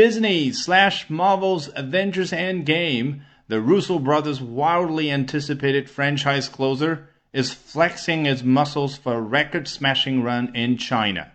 Disney slash Marvel's Avengers Endgame, the Russo brothers' wildly anticipated franchise closer, is flexing its muscles for a record-smashing run in China.